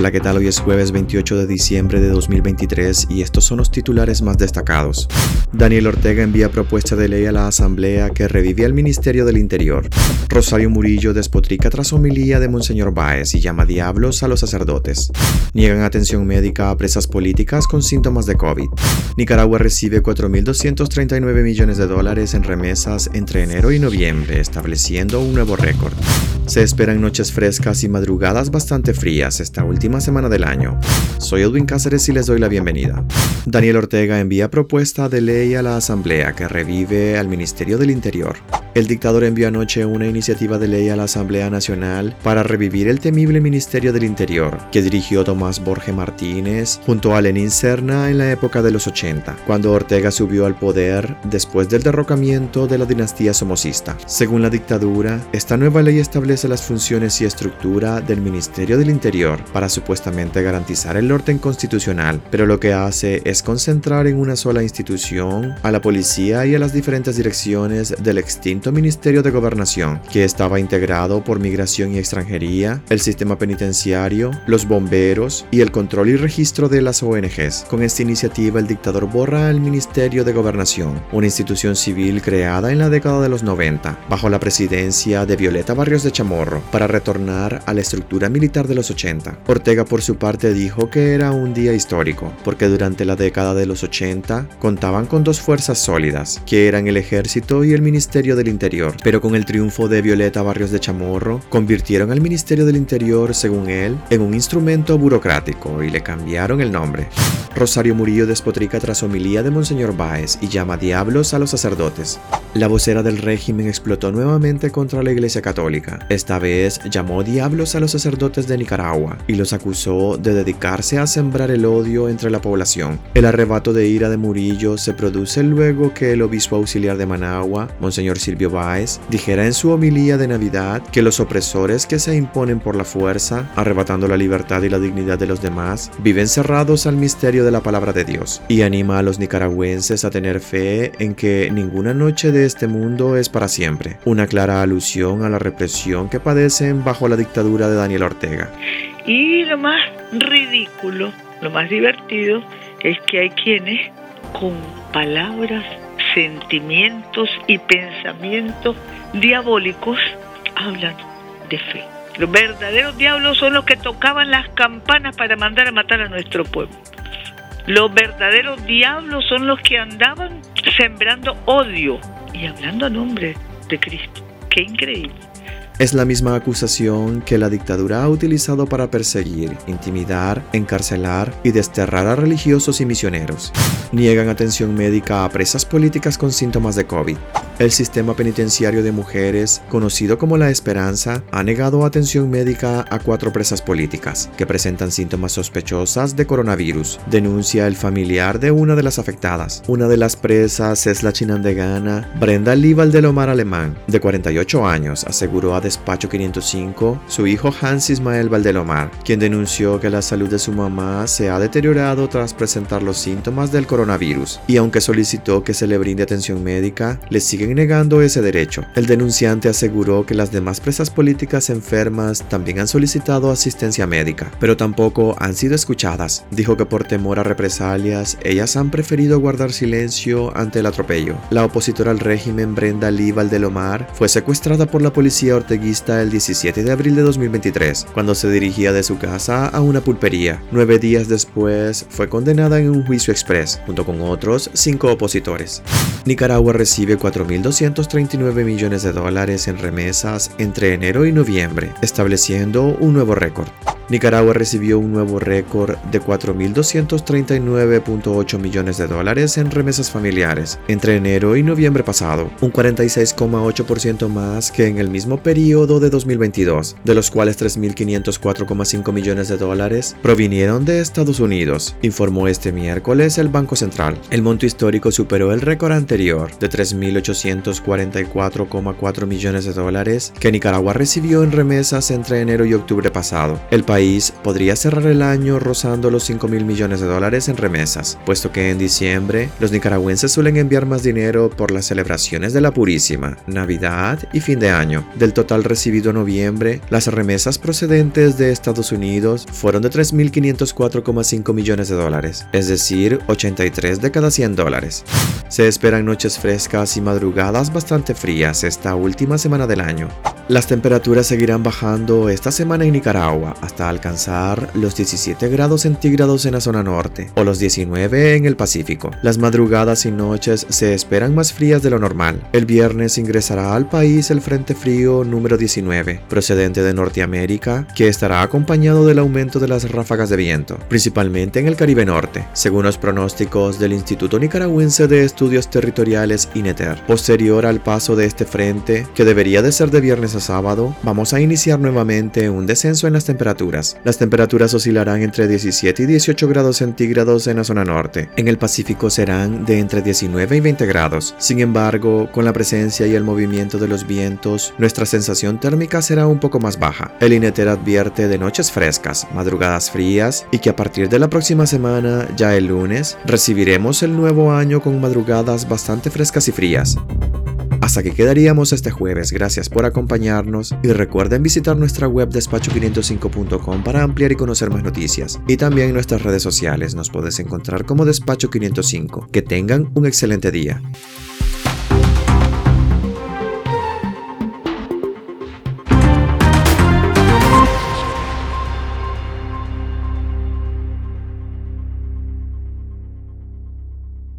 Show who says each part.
Speaker 1: Hola, ¿qué tal? Hoy es jueves 28 de diciembre de 2023 y estos son los titulares más destacados. Daniel Ortega envía propuesta de ley a la Asamblea que revive al Ministerio del Interior. Rosario Murillo despotrica tras homilía de Monseñor Báez y llama diablos a los sacerdotes. Niegan atención médica a presas políticas con síntomas de COVID. Nicaragua recibe 4.239 millones de dólares en remesas entre enero y noviembre, estableciendo un nuevo récord. Se esperan noches frescas y madrugadas bastante frías esta última semana del año. Soy Edwin Cáceres y les doy la bienvenida. Daniel Ortega envía propuesta de ley a la Asamblea que revive al Ministerio del Interior. El dictador envió anoche una iniciativa de ley a la Asamblea Nacional para revivir el temible Ministerio del Interior, que dirigió Tomás Borge Martínez junto a Lenín Serna en la época de los 80, cuando Ortega subió al poder después del derrocamiento de la dinastía somocista. Según la dictadura, esta nueva ley establece las funciones y estructura del Ministerio del Interior para supuestamente garantizar el orden constitucional, pero lo que hace es concentrar en una sola institución a la policía y a las diferentes direcciones del extinto Ministerio de Gobernación, que estaba integrado por Migración y Extranjería, el sistema penitenciario, los bomberos y el control y registro de las ONGs. Con esta iniciativa, el dictador borra el Ministerio de Gobernación, una institución civil creada en la década de los 90, bajo la presidencia de Violeta Barrios de Chamorro, para retornar a la estructura militar de los 80. Ortega, por su parte, dijo que era un día histórico, porque durante la década de los 80 contaban con dos fuerzas sólidas, que eran el ejército y el Ministerio del Interior, pero con el triunfo de Violeta Barrios de Chamorro, convirtieron al Ministerio del Interior, según él, en un instrumento burocrático y le cambiaron el nombre. Rosario Murillo despotrica tras homilía de Monseñor Báez y llama diablos a los sacerdotes. La vocera del régimen explotó nuevamente contra la Iglesia Católica. Esta vez llamó diablos a los sacerdotes de Nicaragua y los acusó de dedicarse a sembrar el odio entre la población. El arrebato de ira de Murillo se produce luego que el obispo auxiliar de Managua, Monseñor Silvio Báez, dijera en su homilía de Navidad que los opresores que se imponen por la fuerza, arrebatando la libertad y la dignidad de los demás, viven cerrados al misterio de la palabra de Dios y anima a los nicaragüenses a tener fe en que ninguna noche de este mundo es para siempre, una clara alusión a la represión que padecen bajo la dictadura de Daniel Ortega.
Speaker 2: Y lo más ridículo, lo más divertido, es que hay quienes con palabras, sentimientos y pensamientos diabólicos hablan de fe. Los verdaderos diablos son los que tocaban las campanas para mandar a matar a nuestro pueblo. Los verdaderos diablos son los que andaban sembrando odio y hablando a nombre de Cristo. Qué increíble.
Speaker 1: Es la misma acusación que la dictadura ha utilizado para perseguir, intimidar, encarcelar y desterrar a religiosos y misioneros. Niegan atención médica a presas políticas con síntomas de COVID. El sistema penitenciario de mujeres, conocido como La Esperanza, ha negado atención médica a cuatro presas políticas que presentan síntomas sospechosas de coronavirus, denuncia el familiar de una de las afectadas. Una de las presas es la chinandegana Brenda Líbal de Lomar Alemán, de 48 años, aseguró a Despacho 505 su hijo Hans Ismael Valdelomar, quien denunció que la salud de su mamá se ha deteriorado tras presentar los síntomas del coronavirus, y aunque solicitó que se le brinde atención médica, le siguen negando ese derecho. El denunciante aseguró que las demás presas políticas enfermas también han solicitado asistencia médica, pero tampoco han sido escuchadas. Dijo que por temor a represalias, ellas han preferido guardar silencio ante el atropello. La opositora al régimen Brenda Lee Valdelomar fue secuestrada por la policía orteguista el 17 de abril de 2023, cuando se dirigía de su casa a una pulpería. Nueve días después, fue condenada en un juicio express, junto con otros cinco opositores. Nicaragua recibe 4.000 1.239 millones de dólares en remesas entre enero y noviembre, estableciendo un nuevo récord. Nicaragua recibió un nuevo récord de 4.239.8 millones de dólares en remesas familiares entre enero y noviembre pasado, un 46,8% más que en el mismo periodo de 2022, de los cuales 3.504,5 millones de dólares provinieron de Estados Unidos, informó este miércoles el Banco Central. El monto histórico superó el récord anterior de 3.844,4 millones de dólares que Nicaragua recibió en remesas entre enero y octubre pasado. El país país podría cerrar el año rozando los 5 mil millones de dólares en remesas, puesto que en diciembre los nicaragüenses suelen enviar más dinero por las celebraciones de la Purísima, Navidad y fin de año. Del total recibido en noviembre, las remesas procedentes de Estados Unidos fueron de 3.504,5 millones de dólares, es decir, 83 de cada 100 dólares. Se esperan noches frescas y madrugadas bastante frías esta última semana del año. Las temperaturas seguirán bajando esta semana en Nicaragua hasta alcanzar los 17 grados centígrados en la zona norte o los 19 en el Pacífico. Las madrugadas y noches se esperan más frías de lo normal. El viernes ingresará al país el Frente Frío número 19, procedente de Norteamérica, que estará acompañado del aumento de las ráfagas de viento, principalmente en el Caribe Norte, según los pronósticos del Instituto Nicaragüense de Estudios Territoriales INETER. Posterior al paso de este frente, que debería de ser de viernes a sábado, vamos a iniciar nuevamente un descenso en las temperaturas. Las temperaturas oscilarán entre 17 y 18 grados centígrados en la zona norte. En el Pacífico serán de entre 19 y 20 grados. Sin embargo, con la presencia y el movimiento de los vientos, nuestra sensación térmica será un poco más baja. El INETER advierte de noches frescas, madrugadas frías y que a partir de la próxima semana, ya el lunes, recibiremos el nuevo año con madrugadas bastante frescas y frías. Hasta que quedaríamos este jueves. Gracias por acompañarnos y recuerden visitar nuestra web despacho505.com para ampliar y conocer más noticias. Y también nuestras redes sociales nos puedes encontrar como Despacho 505. Que tengan un excelente día.